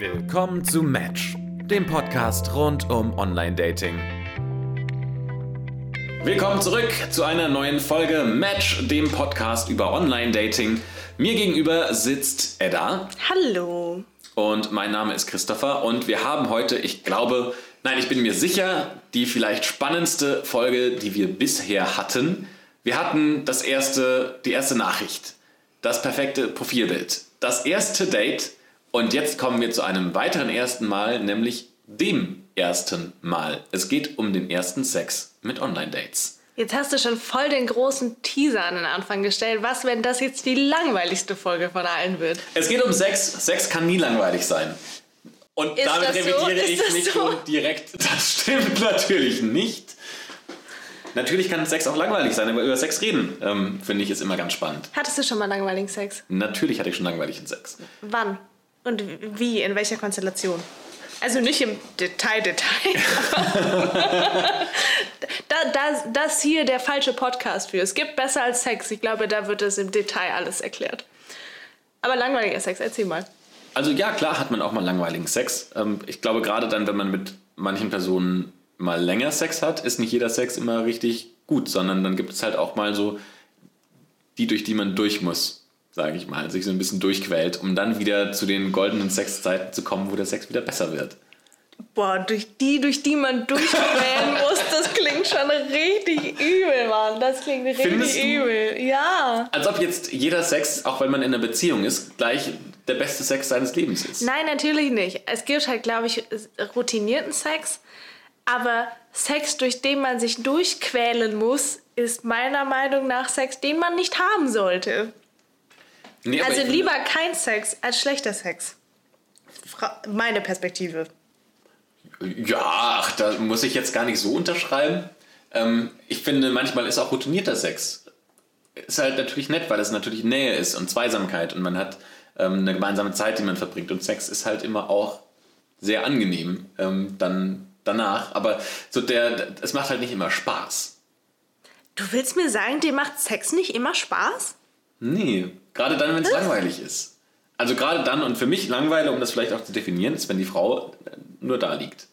Willkommen zu Match, dem Podcast rund um Online-Dating. Willkommen zurück zu einer neuen Folge Match, dem Podcast über Online-Dating. Mir gegenüber sitzt Edda. Hallo. Und mein Name ist Christopher und wir haben heute, ich glaube, nein, ich bin mir sicher, die vielleicht spannendste Folge, die wir bisher hatten. Wir hatten das erste, die erste Nachricht, das perfekte Profilbild, das erste Date und jetzt kommen wir zu einem weiteren ersten Mal, nämlich dem ersten Mal. Es geht um den ersten Sex mit Online-Dates. Jetzt hast du schon voll den großen Teaser an den Anfang gestellt. Was, wenn das jetzt die langweiligste Folge von allen wird? Es geht um Sex. Sex kann nie langweilig sein. Und Ist damit so? revidiere Ist ich mich so? direkt. Das stimmt natürlich nicht. Natürlich kann Sex auch langweilig sein, aber über Sex reden, ähm, finde ich, ist immer ganz spannend. Hattest du schon mal langweiligen Sex? Natürlich hatte ich schon langweiligen Sex. Wann? Und wie? In welcher Konstellation? Also nicht im Detail, Detail. da, da, das ist hier der falsche Podcast für. Es gibt besser als Sex. Ich glaube, da wird es im Detail alles erklärt. Aber langweiliger Sex, erzähl mal. Also ja, klar hat man auch mal langweiligen Sex. Ähm, ich glaube, gerade dann, wenn man mit manchen Personen mal länger Sex hat, ist nicht jeder Sex immer richtig gut, sondern dann gibt es halt auch mal so die, durch die man durch muss, sage ich mal, sich so ein bisschen durchquält, um dann wieder zu den goldenen Sexzeiten zu kommen, wo der Sex wieder besser wird. Boah, durch die, durch die man durchquälen muss, das klingt schon richtig übel, Mann. Das klingt richtig du? übel. Ja. Als ob jetzt jeder Sex, auch wenn man in einer Beziehung ist, gleich der beste Sex seines Lebens ist. Nein, natürlich nicht. Es gibt halt, glaube ich, routinierten Sex. Aber Sex, durch den man sich durchquälen muss, ist meiner Meinung nach Sex, den man nicht haben sollte. Nee, Also lieber kein Sex als schlechter Sex. Fra meine Perspektive. Ja, ach, da muss ich jetzt gar nicht so unterschreiben. Ähm, ich finde, manchmal ist auch routinierter Sex. Ist halt natürlich nett, weil es natürlich Nähe ist und Zweisamkeit und man hat ähm, eine gemeinsame Zeit, die man verbringt. Und Sex ist halt immer auch sehr angenehm ähm, dann danach. Aber so der, es macht halt nicht immer Spaß. Du willst mir sagen, dir macht Sex nicht immer Spaß? Nee, gerade dann, wenn es langweilig ist. Also gerade dann und für mich Langeweile, um das vielleicht auch zu definieren, ist, wenn die Frau äh, nur da liegt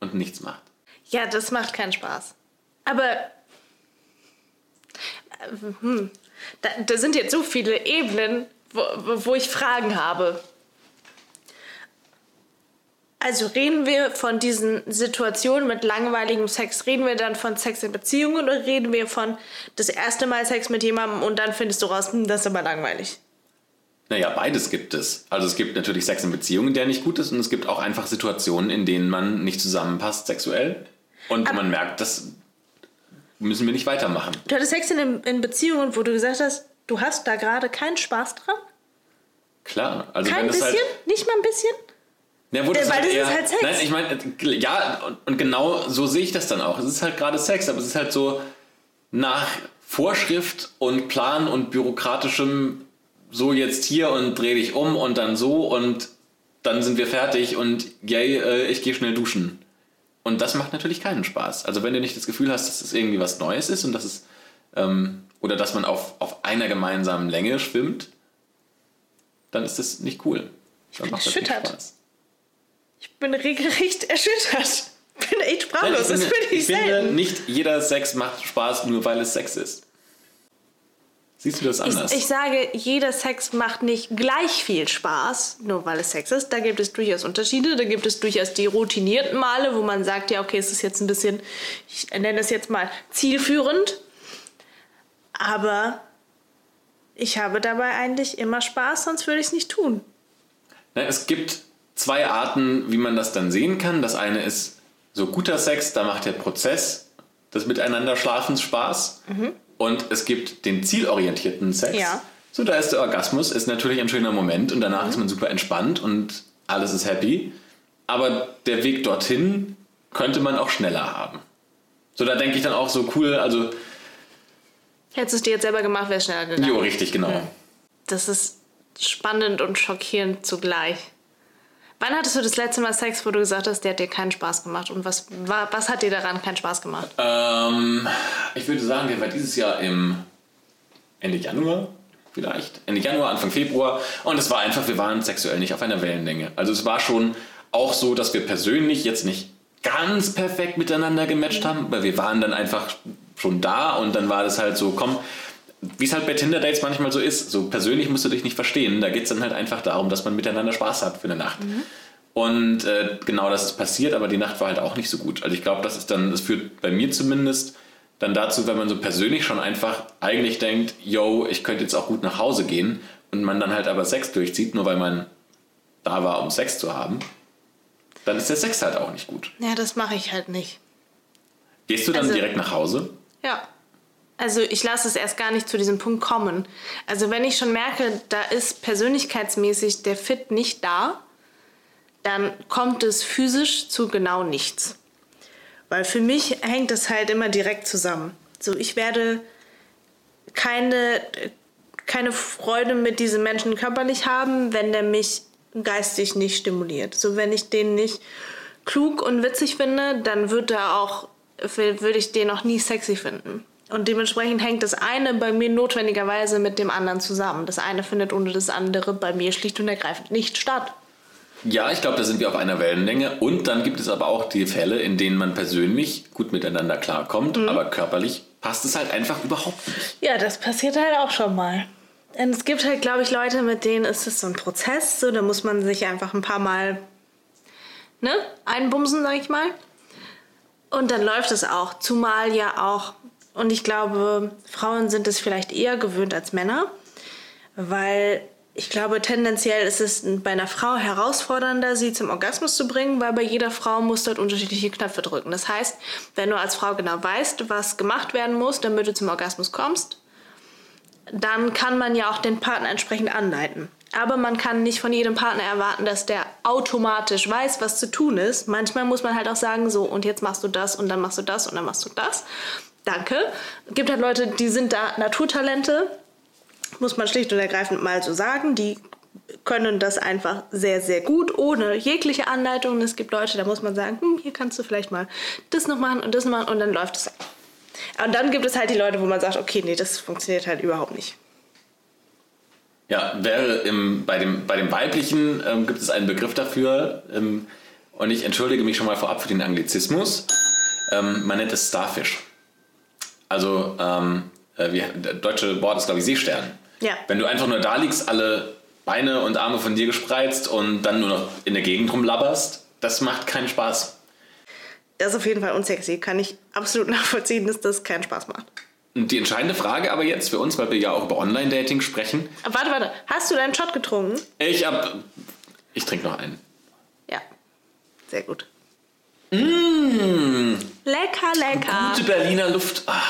und nichts macht. Ja, das macht keinen Spaß. Aber äh, hm, da, da sind jetzt so viele Ebenen, wo wo ich Fragen habe. Also reden wir von diesen Situationen mit langweiligem Sex, reden wir dann von Sex in Beziehungen oder reden wir von das erste Mal Sex mit jemandem und dann findest du raus, hm, das ist aber langweilig. Naja, beides gibt es. Also es gibt natürlich Sex in Beziehungen, der nicht gut ist, und es gibt auch einfach Situationen, in denen man nicht zusammenpasst sexuell. Und Aber- man merkt, das müssen wir nicht weitermachen. Du hattest Sex in, in Beziehungen, wo du gesagt hast, du hast da gerade keinen Spaß dran? Klar. Also Kein wenn das bisschen? halt. Nicht mal ein bisschen? Ja, wo das Äh, weil halt das ist halt Sex. Nein, ich meine, ja, und, und genau so sehe ich das dann auch. Es ist halt gerade Sex, aber es ist halt so nach Vorschrift und Plan und bürokratischem so jetzt hier und dreh dich um und dann so und dann sind wir fertig und yay, äh, ich gehe schnell duschen. Und das macht natürlich keinen Spaß. Also wenn du nicht das Gefühl hast, dass es irgendwie was Neues ist und dass es ähm, oder dass man auf, auf einer gemeinsamen Länge schwimmt, dann ist das nicht cool. Dann bin das nicht erschüttert. Ich bin regelrecht erschüttert. Ich bin echt sprachlos. Nein, das ich finde, finde ich ich finde, selten. nicht jeder Sex macht Spaß, nur weil es Sex ist. Siehst du das anders? Ich, ich sage, jeder Sex macht nicht gleich viel Spaß, nur weil es Sex ist. Da gibt es durchaus Unterschiede. Da gibt es durchaus die routinierten Male, wo man sagt, ja, okay, es ist jetzt ein bisschen, ich nenne es jetzt mal zielführend. Aber ich habe dabei eigentlich immer Spaß, sonst würde ich es nicht tun. Na, es gibt zwei Arten, wie man das dann sehen kann. Das eine ist so guter Sex, da macht der Prozess des Miteinanderschlafens Spaß. Und es gibt den zielorientierten Sex. Ja. So, da ist der Orgasmus, ist natürlich ein schöner Moment und danach ist man super entspannt und alles ist happy. Aber der Weg dorthin könnte man auch schneller haben. So, da denke ich dann auch so cool, also, Hättest du es dir jetzt selber gemacht, wäre es schneller gegangen. jo, richtig, genau. Das ist spannend und schockierend zugleich. Wann hattest du das letzte Mal Sex, wo du gesagt hast, der hat dir keinen Spaß gemacht? Und was, wa- was hat dir daran keinen Spaß gemacht? Ähm, ich würde sagen, der war dieses Jahr im Ende Januar. vielleicht, Ende Januar, Anfang Februar. Und es war einfach, wir waren sexuell nicht auf einer Wellenlänge. Also es war schon auch so, dass wir persönlich jetzt nicht ganz perfekt miteinander gematcht haben, weil wir waren dann einfach schon da und dann war das halt so, komm, wie es halt bei Tinder-Dates manchmal so ist, so persönlich musst du dich nicht verstehen, da geht es dann halt einfach darum, dass man miteinander Spaß hat für eine Nacht. Mhm. Und äh, genau das ist passiert, aber die Nacht war halt auch nicht so gut. Also ich glaube, das ist dann, das führt bei mir zumindest dann dazu, wenn man so persönlich schon einfach eigentlich denkt, yo, ich könnte jetzt auch gut nach Hause gehen und man dann halt aber Sex durchzieht, nur weil man da war, um Sex zu haben, dann ist der Sex halt auch nicht gut. Ja, das mache ich halt nicht. Gehst du dann also, direkt nach Hause? Ja. Also ich lasse es erst gar nicht zu diesem Punkt kommen. Also wenn ich schon merke, da ist persönlichkeitsmäßig der Fit nicht da, dann kommt es physisch zu genau nichts. Weil für mich hängt es halt immer direkt zusammen. So, ich werde keine, keine Freude mit diesem Menschen körperlich haben, wenn der mich geistig nicht stimuliert. So, wenn ich den nicht klug und witzig finde, dann wird er auch, würde ich den auch nie sexy finden. Und dementsprechend hängt das eine bei mir notwendigerweise mit dem anderen zusammen. Das eine findet ohne das andere bei mir schlicht und ergreifend nicht statt. Ja, ich glaube, da sind wir auf einer Wellenlänge. Und dann gibt es aber auch die Fälle, in denen man persönlich gut miteinander klarkommt, mhm. aber körperlich passt es halt einfach überhaupt nicht. Ja, das passiert halt auch schon mal. Und es gibt halt, glaube ich, Leute, mit denen ist es so ein Prozess. So, da muss man sich einfach ein paar Mal ne, einbumsen, sag ich mal. Und dann läuft es auch. Zumal ja auch, und ich glaube, Frauen sind es vielleicht eher gewöhnt als Männer, weil ich glaube, tendenziell ist es bei einer Frau herausfordernder, sie zum Orgasmus zu bringen, weil bei jeder Frau muss dort unterschiedliche Knöpfe drücken. Das heißt, wenn du als Frau genau weißt, was gemacht werden muss, damit du zum Orgasmus kommst, dann kann man ja auch den Partner entsprechend anleiten. Aber man kann nicht von jedem Partner erwarten, dass der automatisch weiß, was zu tun ist. Manchmal muss man halt auch sagen, so, und jetzt machst du das und dann machst du das und dann machst du das. Danke. Es gibt halt Leute, die sind da Naturtalente muss man schlicht und ergreifend mal so sagen. Die können das einfach sehr, sehr gut, ohne jegliche Anleitung. Es gibt Leute, da muss man sagen, hm, hier kannst du vielleicht mal das noch machen und das noch machen und dann läuft es. Und dann gibt es halt die Leute, wo man sagt, okay, nee, das funktioniert halt überhaupt nicht. Ja, wäre im, bei, dem, bei dem Weiblichen ähm, gibt es einen Begriff dafür ähm, und ich entschuldige mich schon mal vorab für den Anglizismus. Ähm, man nennt es Starfish. Also, ähm, äh, wie, deutsche Wort ist glaube ich Seestern. Ja. Wenn du einfach nur da liegst, alle Beine und Arme von dir gespreizt und dann nur noch in der Gegend rumlabberst, das macht keinen Spaß. Das ist auf jeden Fall unsexy. Kann ich absolut nachvollziehen, dass das keinen Spaß macht. Und die entscheidende Frage aber jetzt für uns, weil wir ja auch über Online-Dating sprechen. Warte, warte. Hast du deinen Shot getrunken? Ich hab. Ich trinke noch einen. Ja. Sehr gut. Mmh. Lecker, lecker. Gute Berliner Luft. Ah.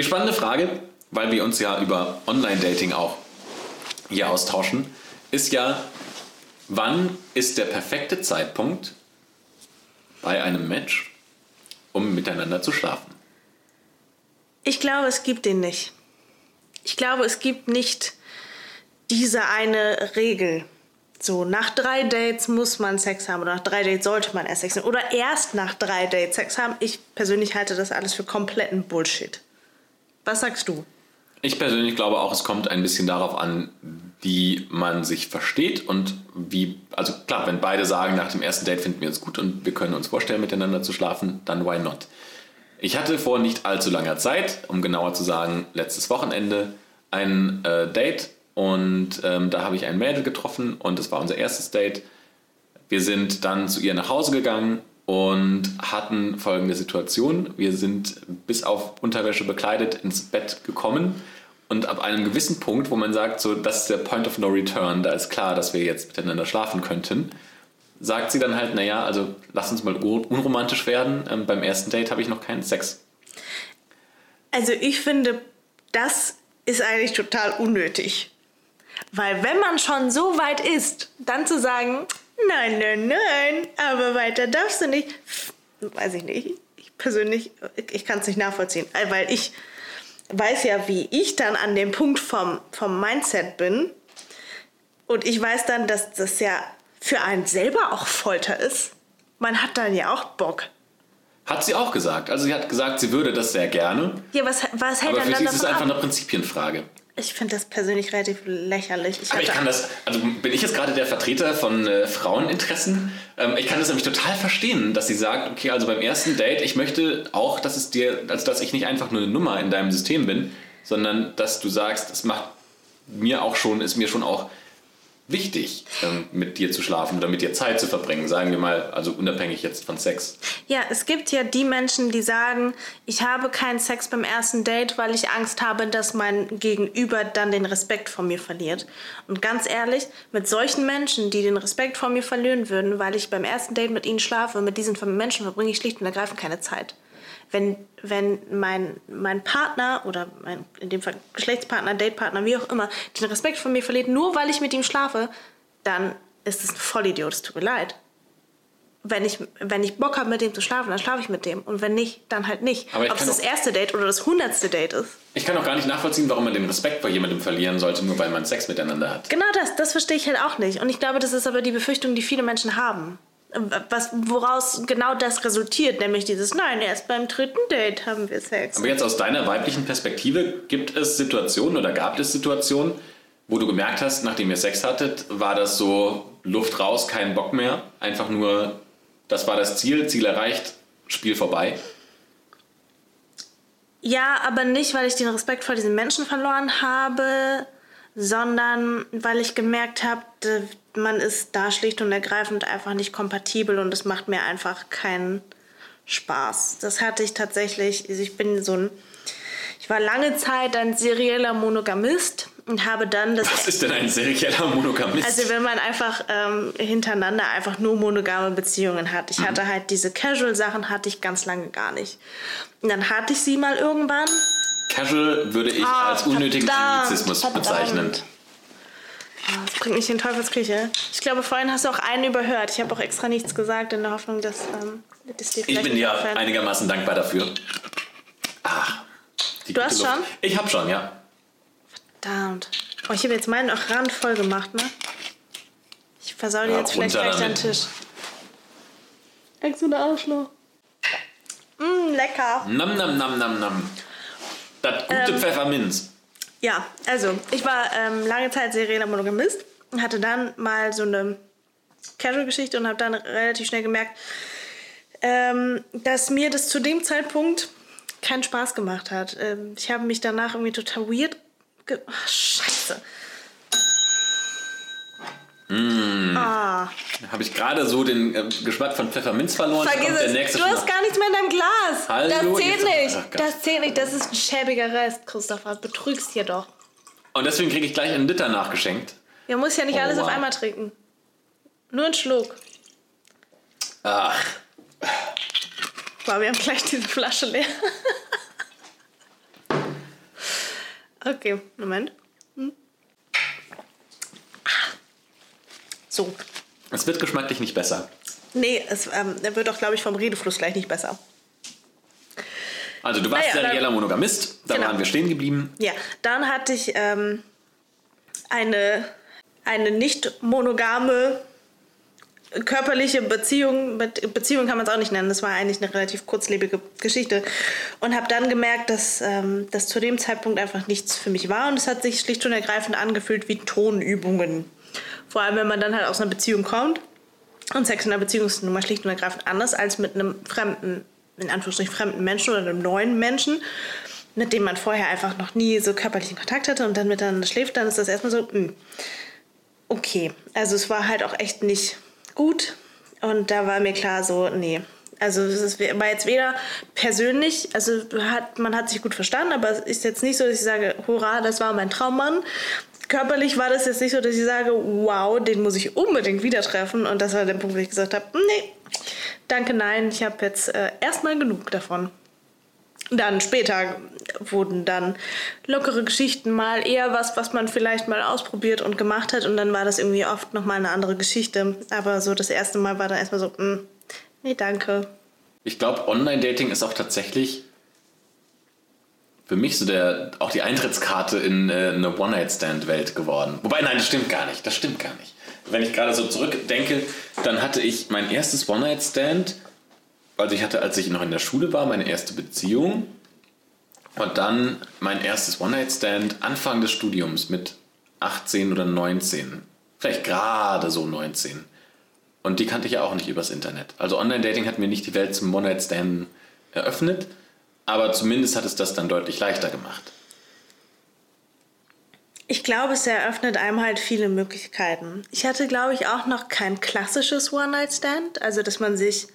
Die spannende Frage, weil wir uns ja über Online-Dating auch hier austauschen, ist ja, wann ist der perfekte Zeitpunkt bei einem Match, um miteinander zu schlafen? Ich glaube, es gibt den nicht. Ich glaube, es gibt nicht diese eine Regel. So, nach drei Dates muss man Sex haben oder nach drei Dates sollte man erst Sex haben oder erst nach drei Dates Sex haben. Ich persönlich halte das alles für kompletten Bullshit. Was sagst du? Ich persönlich glaube auch, es kommt ein bisschen darauf an, wie man sich versteht und wie, also klar, wenn beide sagen, nach dem ersten Date finden wir uns gut und wir können uns vorstellen, miteinander zu schlafen, dann why not? Ich hatte vor nicht allzu langer Zeit, um genauer zu sagen, letztes Wochenende ein äh, Date und ähm, da habe ich ein Mädel getroffen und es war unser erstes Date. Wir sind dann zu ihr nach Hause gegangen und hatten folgende Situation. Wir sind bis auf Unterwäsche bekleidet ins Bett gekommen und ab einem gewissen Punkt, wo man sagt, so, das ist der Point of No Return, da ist klar, dass wir jetzt miteinander schlafen könnten, sagt sie dann halt, naja, also lass uns mal unromantisch werden. Ähm, beim ersten Date habe ich noch keinen Sex. Also ich finde, das ist eigentlich total unnötig. Weil wenn man schon so weit ist, dann zu sagen, Nein, nein, nein, aber weiter darfst du nicht. Weiß ich nicht. Ich persönlich, ich kann es nicht nachvollziehen, weil ich weiß ja, wie ich dann an dem Punkt vom, vom Mindset bin. Und ich weiß dann, dass das ja für einen selber auch Folter ist. Man hat dann ja auch Bock. Hat sie auch gesagt. Also sie hat gesagt, sie würde das sehr gerne. Ja, was, was hält Aber dann für sie ist davon es einfach ab? eine Prinzipienfrage. Ich finde das persönlich relativ lächerlich. Ich Aber ich kann das, also bin ich jetzt gerade der Vertreter von äh, Fraueninteressen? Ähm, ich kann das nämlich total verstehen, dass sie sagt, okay, also beim ersten Date, ich möchte auch, dass es dir, also dass ich nicht einfach nur eine Nummer in deinem System bin, sondern dass du sagst, es macht mir auch schon, ist mir schon auch wichtig, ähm, mit dir zu schlafen oder mit dir Zeit zu verbringen, sagen wir mal, also unabhängig jetzt von Sex. Ja, es gibt ja die Menschen, die sagen, ich habe keinen Sex beim ersten Date, weil ich Angst habe, dass mein Gegenüber dann den Respekt vor mir verliert. Und ganz ehrlich, mit solchen Menschen, die den Respekt vor mir verlieren würden, weil ich beim ersten Date mit ihnen schlafe, mit diesen Menschen verbringe ich schlicht und ergreifend keine Zeit. Wenn, wenn mein, mein Partner oder mein, in dem Fall Geschlechtspartner, Datepartner, wie auch immer, den Respekt vor mir verliert, nur weil ich mit ihm schlafe, dann ist es ein Vollidiot, es tut mir leid wenn ich, wenn ich Bock habe, mit dem zu schlafen, dann schlafe ich mit dem. Und wenn nicht, dann halt nicht. Ob es das erste Date oder das hundertste Date ist. Ich kann auch gar nicht nachvollziehen, warum man den Respekt vor jemandem verlieren sollte, nur weil man Sex miteinander hat. Genau das, das verstehe ich halt auch nicht. Und ich glaube, das ist aber die Befürchtung, die viele Menschen haben. Was, woraus genau das resultiert, nämlich dieses, nein, erst beim dritten Date haben wir Sex. Aber jetzt aus deiner weiblichen Perspektive, gibt es Situationen oder gab es Situationen, wo du gemerkt hast, nachdem ihr Sex hattet, war das so Luft raus, kein Bock mehr, einfach nur, das war das Ziel, Ziel erreicht, Spiel vorbei. Ja, aber nicht, weil ich den Respekt vor diesen Menschen verloren habe, sondern weil ich gemerkt habe, man ist da schlicht und ergreifend einfach nicht kompatibel und es macht mir einfach keinen Spaß. Das hatte ich tatsächlich, also ich bin so ein, ich war lange Zeit ein serieller Monogamist und habe dann das Was ist denn ein serieller Monogamist? also wenn man einfach ähm, hintereinander einfach nur monogame Beziehungen hat. Ich Mhm. hatte halt diese Casual-Sachen hatte ich ganz lange gar nicht. Und dann hatte ich sie mal irgendwann. Casual würde ich Ah, als unnötigen verdammt, Anglizismus verdammt. bezeichnen. Ah, Das bringt mich in Teufelsküche. Ich glaube, vorhin hast du auch einen überhört. Ich habe auch extra nichts gesagt in der Hoffnung, dass, ähm, dass dir Ich bin dir auffällt. einigermaßen dankbar dafür. Ah, die Du hast Luft. schon? Ich habe schon, ja. Verdammt. Oh, ich habe jetzt meinen auch randvoll gemacht, ne? Ich versau dir Ja, jetzt vielleicht gleich deinen. Tisch. Ex so eine Arschloch. Mmm, lecker. Nam, nam, nam, nam, nam. Das gute Ähm, Pfefferminz. Ja, also ich war ähm, lange Zeit serieller Monogamist und hatte dann mal so eine Casual-Geschichte und habe dann relativ schnell gemerkt, ähm, dass mir das zu dem Zeitpunkt keinen Spaß gemacht hat. Ähm, ich habe mich danach irgendwie total weird. Ge Ach, scheiße. Ah, Habe ich gerade so den äh, Geschmack von Pfefferminz verloren. vergiss es. Du hast gar nichts mehr in deinem Glas. Hallo, das zählt nicht. Ach. Das zählt nicht. Das ist ein schäbiger Rest, Christopher. Du betrügst hier doch. Und deswegen kriege ich gleich einen Liter nachgeschenkt. Ja, muss ja nicht Oh, alles auf wow. einmal trinken. Nur einen Schluck. Ach, Boah, wir haben gleich diese Flasche leer. okay, Moment. Hm. So. es wird geschmacklich nicht besser. Nee, es ähm, wird doch, glaube ich, vom Redefluss gleich nicht besser. Also du warst Naja, serieller Monogamist, da Genau. waren wir stehen geblieben. Ja, dann hatte ich ähm, eine, eine nicht monogame körperliche Beziehung, Be Beziehung kann man es auch nicht nennen, das war eigentlich eine relativ kurzlebige Geschichte und habe dann gemerkt, dass ähm, das zu dem Zeitpunkt einfach nichts für mich war und es hat sich schlicht und ergreifend angefühlt wie Tonübungen. Vor allem, wenn man dann halt aus einer Beziehung kommt und Sex in einer Beziehung ist nun mal schlicht und ergreifend anders als mit einem fremden, in Anführungsstrichen fremden Menschen oder einem neuen Menschen, mit dem man vorher einfach noch nie so körperlichen Kontakt hatte und dann miteinander schläft, dann ist das erstmal so, mh, okay. Also es war halt auch echt nicht gut und da war mir klar so, nee. Also es war jetzt weder persönlich, also hat, man hat sich gut verstanden, aber es ist jetzt nicht so, dass ich sage, hurra, das war mein Traummann. Körperlich war das jetzt nicht so, dass ich sage, wow, den muss ich unbedingt wieder treffen. Und das war der Punkt, wo ich gesagt habe, nee, danke, nein, ich habe jetzt äh, erstmal genug davon. Dann später wurden dann lockere Geschichten mal eher was, was man vielleicht mal ausprobiert und gemacht hat. Und dann war das irgendwie oft nochmal eine andere Geschichte. Aber so das erste Mal war dann erstmal so, mm, nee, danke. Ich glaube, Online-Dating ist auch tatsächlich für mich so der, auch die Eintrittskarte in äh, eine One-Night-Stand-Welt geworden. Wobei, nein, das stimmt gar nicht. Das stimmt gar nicht. Wenn ich gerade so zurückdenke, dann hatte ich mein erstes One-Night-Stand, Also ich hatte, als ich noch in der Schule war, meine erste Beziehung und dann mein erstes One-Night-Stand Anfang des Studiums mit 18 oder 19. Vielleicht gerade so 19. Und die kannte ich ja auch nicht übers Internet. Also Online-Dating hat mir nicht die Welt zum One-Night-Stand eröffnet, aber zumindest hat es das dann deutlich leichter gemacht. Ich glaube, es eröffnet einem halt viele Möglichkeiten. Ich hatte, glaube ich, auch noch kein klassisches One-Night-Stand, also dass man sich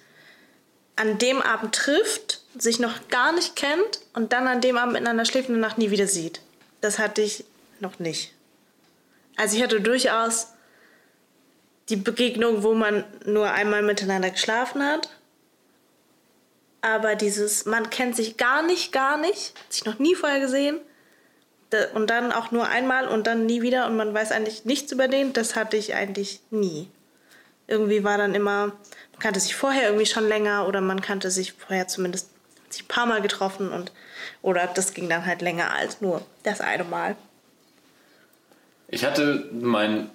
an dem Abend trifft, sich noch gar nicht kennt und dann an dem Abend miteinander schläft und danach nie wieder sieht. Das hatte ich noch nicht. Also ich hatte durchaus die Begegnung, wo man nur einmal miteinander geschlafen hat. Aber dieses, man kennt sich gar nicht, gar nicht, sich noch nie vorher gesehen und dann auch nur einmal und dann nie wieder und man weiß eigentlich nichts über den, das hatte ich eigentlich nie. Irgendwie war dann immer, man kannte sich vorher irgendwie schon länger oder man kannte sich vorher zumindest sich ein paar Mal getroffen und oder das ging dann halt länger als nur das eine Mal. Ich hatte mein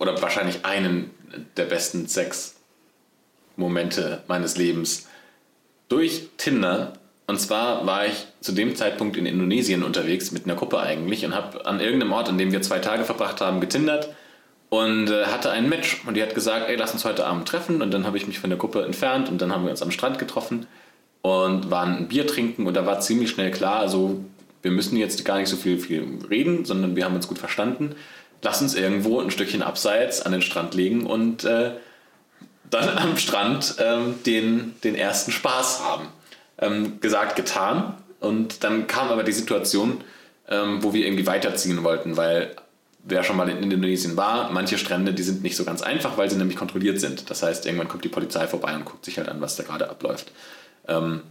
oder wahrscheinlich einen der besten Sex-Momente meines Lebens durch Tinder. Und zwar war ich zu dem Zeitpunkt in Indonesien unterwegs mit einer Gruppe eigentlich und habe an irgendeinem Ort, an dem wir zwei Tage verbracht haben, getindert und äh, hatte ein Match. Und die hat gesagt, ey, lass uns heute Abend treffen. Und dann habe ich mich von der Gruppe entfernt und dann haben wir uns am Strand getroffen und waren ein Bier trinken. Und da war ziemlich schnell klar, also wir müssen jetzt gar nicht so viel, viel reden, sondern wir haben uns gut verstanden lass uns irgendwo ein Stückchen abseits an den Strand legen und äh, dann am Strand ähm, den, den ersten Spaß haben. Ähm, gesagt, getan. Und dann kam aber die Situation, ähm, wo wir irgendwie weiterziehen wollten, weil wer schon mal in Indonesien war, manche Strände, die sind nicht so ganz einfach, weil sie nämlich kontrolliert sind. Das heißt, irgendwann kommt die Polizei vorbei und guckt sich halt an, was da gerade abläuft. Ähm,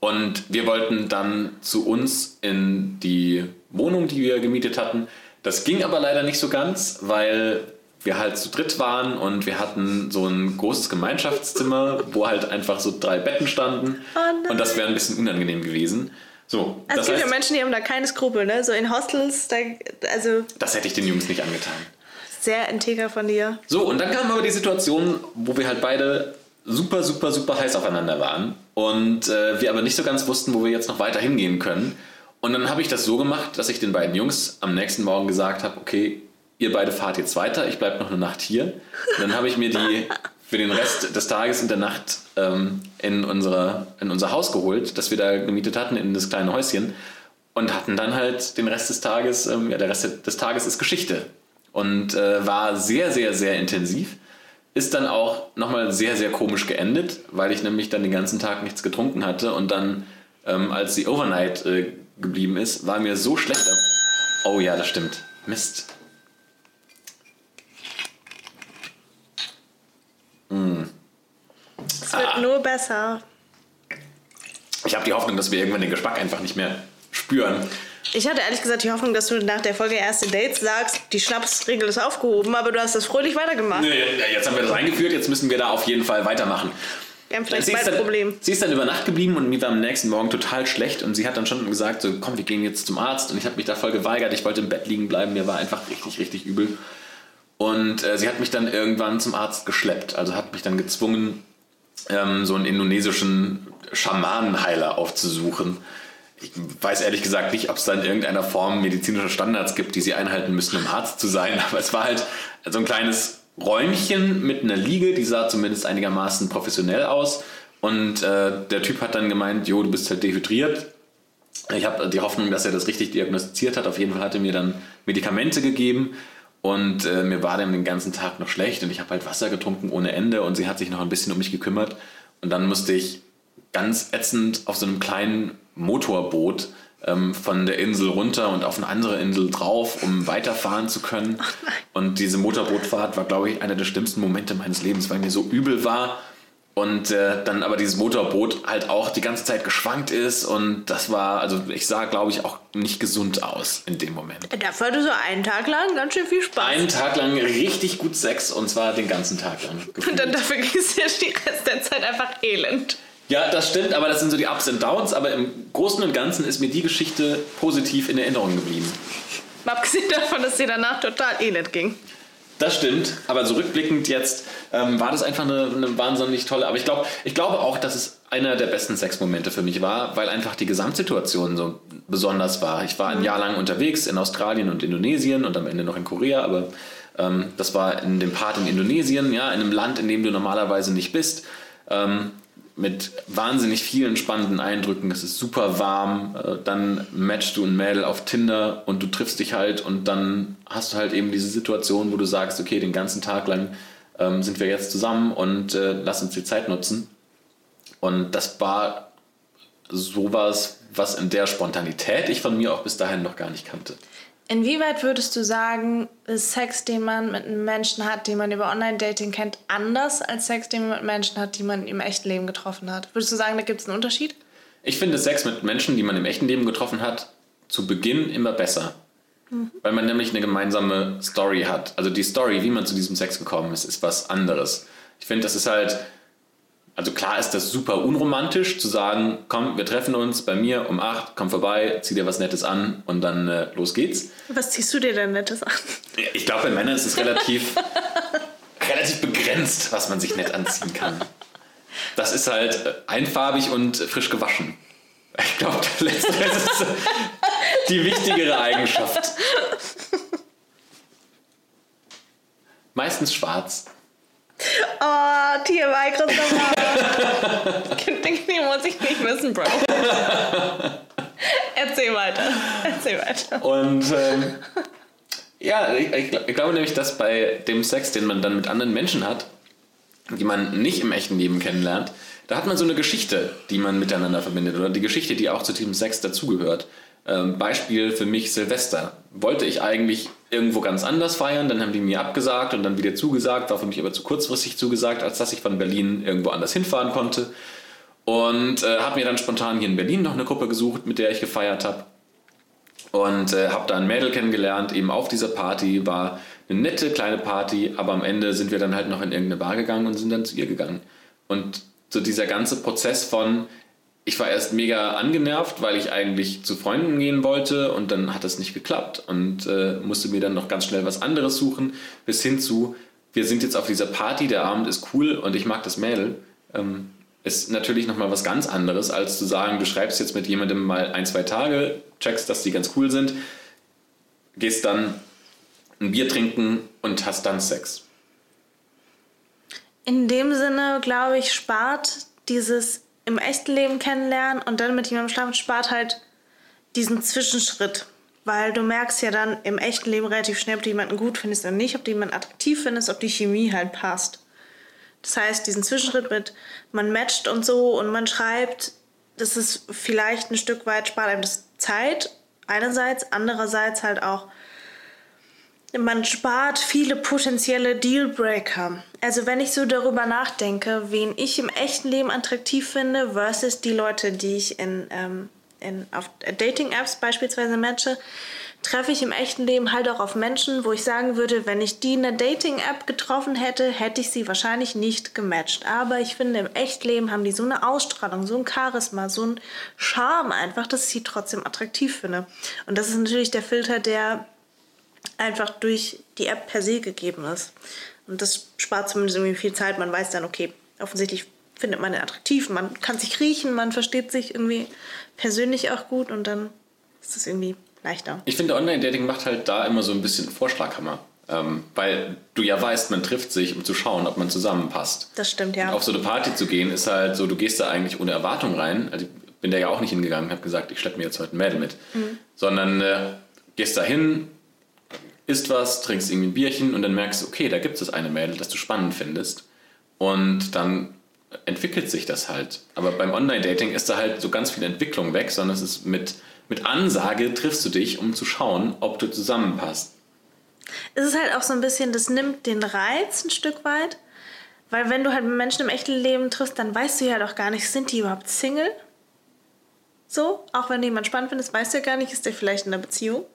und wir wollten dann zu uns in die Wohnung, die wir gemietet hatten, das ging aber leider nicht so ganz, weil wir halt zu dritt waren und wir hatten so ein großes Gemeinschaftszimmer, wo halt einfach so drei Betten standen. Oh und das wäre ein bisschen unangenehm gewesen. So, also es gibt heißt, ja Menschen, die haben da keine Skrupel, ne? So in Hostels, da, also. Das hätte ich den Jungs nicht angetan. Sehr integer von dir. So, und dann kam aber die Situation, wo wir halt beide super, super, super heiß aufeinander waren und äh, wir aber nicht so ganz wussten, wo wir jetzt noch weiter hingehen können. Und dann habe ich das so gemacht, dass ich den beiden Jungs am nächsten Morgen gesagt habe, okay, ihr beide fahrt jetzt weiter, ich bleibe noch eine Nacht hier. Und dann habe ich mir die für den Rest des Tages und der Nacht ähm, in, unsere, in unser Haus geholt, das wir da gemietet hatten, in das kleine Häuschen. Und hatten dann halt den Rest des Tages, ähm, ja, der Rest des Tages ist Geschichte. Und äh, war sehr, sehr, sehr intensiv. Ist dann auch nochmal sehr, sehr komisch geendet, weil ich nämlich dann den ganzen Tag nichts getrunken hatte und dann, ähm, als die Overnight äh, geblieben ist, war mir so schlecht. Oh ja, das stimmt. Mist. Es wird ah. nur besser. Ich habe die Hoffnung, dass wir irgendwann den Geschmack einfach nicht mehr spüren. Ich hatte ehrlich gesagt die Hoffnung, dass du nach der Folge Erste Dates sagst, die Schnapsregel ist aufgehoben, aber du hast das fröhlich weitergemacht. Nee, jetzt haben wir das eingeführt, jetzt müssen wir da auf jeden Fall weitermachen. Wir haben vielleicht zwei Probleme. Sie ist dann über Nacht geblieben und mir war am nächsten Morgen total schlecht und sie hat dann schon gesagt, so komm, wir gehen jetzt zum Arzt und ich habe mich da voll geweigert. Ich wollte im Bett liegen bleiben, mir war einfach richtig, richtig übel. Und äh, sie hat mich dann irgendwann zum Arzt geschleppt, also hat mich dann gezwungen, ähm, so einen indonesischen Schamanenheiler aufzusuchen. Ich weiß ehrlich gesagt nicht, ob es da in irgendeiner Form medizinische Standards gibt, die sie einhalten müssen, um Arzt zu sein, aber es war halt so ein kleines Räumchen mit einer Liege, die sah zumindest einigermaßen professionell aus. Und äh, der Typ hat dann gemeint, jo, du bist halt dehydriert. Ich habe die Hoffnung, dass er das richtig diagnostiziert hat. Auf jeden Fall hat er mir dann Medikamente gegeben und äh, mir war dann den ganzen Tag noch schlecht und ich habe halt Wasser getrunken ohne Ende und sie hat sich noch ein bisschen um mich gekümmert. Und dann musste ich ganz ätzend auf so einem kleinen Motorboot ähm, von der Insel runter und auf eine andere Insel drauf, um weiterfahren zu können. und diese Motorbootfahrt war, glaube ich, einer der schlimmsten Momente meines Lebens, weil mir so übel war. Und äh, dann aber dieses Motorboot halt auch die ganze Zeit geschwankt ist und das war, also ich sah, glaube ich, auch nicht gesund aus in dem Moment. Dafür hatte so einen Tag lang ganz schön viel Spaß. Einen Tag lang richtig gut Sex und zwar den ganzen Tag lang. Gefühlt. Und dann dafür ging es ja die Rest der Zeit einfach elend. Ja, das stimmt, aber das sind so die Ups und Downs. Aber im Großen und Ganzen ist mir die Geschichte positiv in Erinnerung geblieben. Abgesehen davon, dass sie danach total elend ging. Das stimmt, aber zurückblickend jetzt ähm, war das einfach eine, eine wahnsinnig tolle. Aber ich, glaub, ich glaube auch, dass es einer der besten Sexmomente für mich war, weil einfach die Gesamtsituation so besonders war. Ich war ein Jahr lang unterwegs in Australien und Indonesien und am Ende noch in Korea, aber ähm, das war in dem Part in Indonesien, ja, in einem Land, in dem du normalerweise nicht bist. Ähm, mit wahnsinnig vielen spannenden Eindrücken. Es ist super warm. Äh, dann matchst du ein Mädel auf Tinder und du triffst dich halt und dann hast du halt eben diese Situation, wo du sagst, okay, den ganzen Tag lang ähm, sind wir jetzt zusammen und äh, lass uns die Zeit nutzen. Und das war sowas, was in der Spontanität ich von mir auch bis dahin noch gar nicht kannte. Inwieweit würdest du sagen, ist Sex, den man mit Menschen hat, den man über Online-Dating kennt, anders als Sex, den man mit Menschen hat, die man im echten Leben getroffen hat? Würdest du sagen, da gibt es einen Unterschied? Ich finde Sex mit Menschen, die man im echten Leben getroffen hat, zu Beginn immer besser. Mhm. Weil man nämlich eine gemeinsame Story hat. Also die Story, wie man zu diesem Sex gekommen ist, ist was anderes. Ich finde, das ist halt also klar ist das super unromantisch zu sagen, komm, wir treffen uns bei mir um 8, komm vorbei, zieh dir was Nettes an und dann äh, los geht's. Was ziehst du dir denn Nettes an? Ich glaube, bei Männern ist es relativ, relativ begrenzt, was man sich nett anziehen kann. Das ist halt äh, einfarbig und frisch gewaschen. Ich glaube, das ist die wichtigere Eigenschaft. Meistens schwarz. Oh, TMI, Christopher. Den muss ich nicht wissen, Bro. Erzähl weiter. Erzähl weiter. Und ähm, ja, ich, ich, ich, glaube nämlich, dass bei dem Sex, den man dann mit anderen Menschen hat, die man nicht im echten Leben kennenlernt, da hat man so eine Geschichte, die man miteinander verbindet oder die Geschichte, die auch zu diesem Sex dazugehört. Ähm, Beispiel für mich Silvester. Wollte ich eigentlich irgendwo ganz anders feiern, dann haben die mir abgesagt und dann wieder zugesagt, war für mich aber zu kurzfristig zugesagt, als dass ich von Berlin irgendwo anders hinfahren konnte. Und äh, habe mir dann spontan hier in Berlin noch eine Gruppe gesucht, mit der ich gefeiert habe. Und äh, habe da ein Mädel kennengelernt, eben auf dieser Party. War eine nette kleine Party, aber am Ende sind wir dann halt noch in irgendeine Bar gegangen und sind dann zu ihr gegangen. Und so dieser ganze Prozess von, ich war erst mega angenervt, weil ich eigentlich zu Freunden gehen wollte und dann hat das nicht geklappt und äh, musste mir dann noch ganz schnell was anderes suchen, bis hin zu, wir sind jetzt auf dieser Party, der Abend ist cool und ich mag das Mädel. Ähm, ist natürlich nochmal was ganz anderes, als zu sagen, du schreibst jetzt mit jemandem mal ein, zwei Tage, checkst, dass die ganz cool sind, gehst dann ein Bier trinken und hast dann Sex. In dem Sinne, glaube ich, spart dieses im echten Leben kennenlernen und dann mit jemandem schlafen, spart halt diesen Zwischenschritt. Weil du merkst ja dann im echten Leben relativ schnell, ob du jemanden gut findest oder nicht, ob du jemanden attraktiv findest, ob die Chemie halt passt. Das heißt, diesen Zwischenschritt mit man matcht und so und man schreibt, das ist vielleicht ein Stück weit spart einem das Zeit einerseits, andererseits halt auch man spart viele potenzielle Dealbreaker. Also wenn ich so darüber nachdenke, wen ich im echten Leben attraktiv finde versus die Leute, die ich in, ähm, in auf Dating-Apps beispielsweise matche, treffe ich im echten Leben halt auch auf Menschen, wo ich sagen würde, wenn ich die in einer Dating-App getroffen hätte, hätte ich sie wahrscheinlich nicht gematcht. Aber ich finde, im echten Leben haben die so eine Ausstrahlung, so ein Charisma, so ein Charme einfach, dass ich sie trotzdem attraktiv finde. Und das ist natürlich der Filter, der einfach durch die App per se gegeben ist. Und das spart zumindest irgendwie viel Zeit. Man weiß dann, okay, offensichtlich findet man ihn attraktiv, man kann sich riechen, man versteht sich irgendwie persönlich auch gut und dann ist es irgendwie leichter. Ich finde, Online-Dating macht halt da immer so ein bisschen Vorschlaghammer. Ähm, weil du ja weißt, man trifft sich, um zu schauen, ob man zusammenpasst. Das stimmt, ja. Und auf so eine Party zu gehen, ist halt so, du gehst da eigentlich ohne Erwartung rein. Also ich bin da ja auch nicht hingegangen, habe gesagt, ich schleppe mir jetzt heute ein Mädel mit. Mhm. Sondern äh, gehst da hin, isst was, trinkst irgendwie ein Bierchen und dann merkst du, okay, da gibt es eine Mädel, das du spannend findest. Und dann entwickelt sich das halt. Aber beim Online-Dating ist da halt so ganz viel Entwicklung weg, sondern es ist mit, mit Ansage triffst du dich, um zu schauen, ob du zusammenpasst. Es ist halt auch so ein bisschen, das nimmt den Reiz ein Stück weit. Weil wenn du halt Menschen im echten Leben triffst, dann weißt du ja doch gar nicht, sind die überhaupt Single? So, auch wenn du jemanden spannend findest, weißt du ja gar nicht, ist der vielleicht in einer Beziehung?